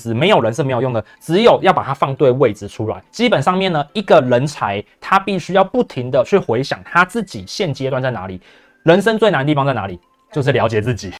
是没有人是没有用的只有要把它放对位置出来。基本上面呢一个人才他必须要不停的去回想他自己现阶段在哪里人生最难的地方在哪里就是了解自己。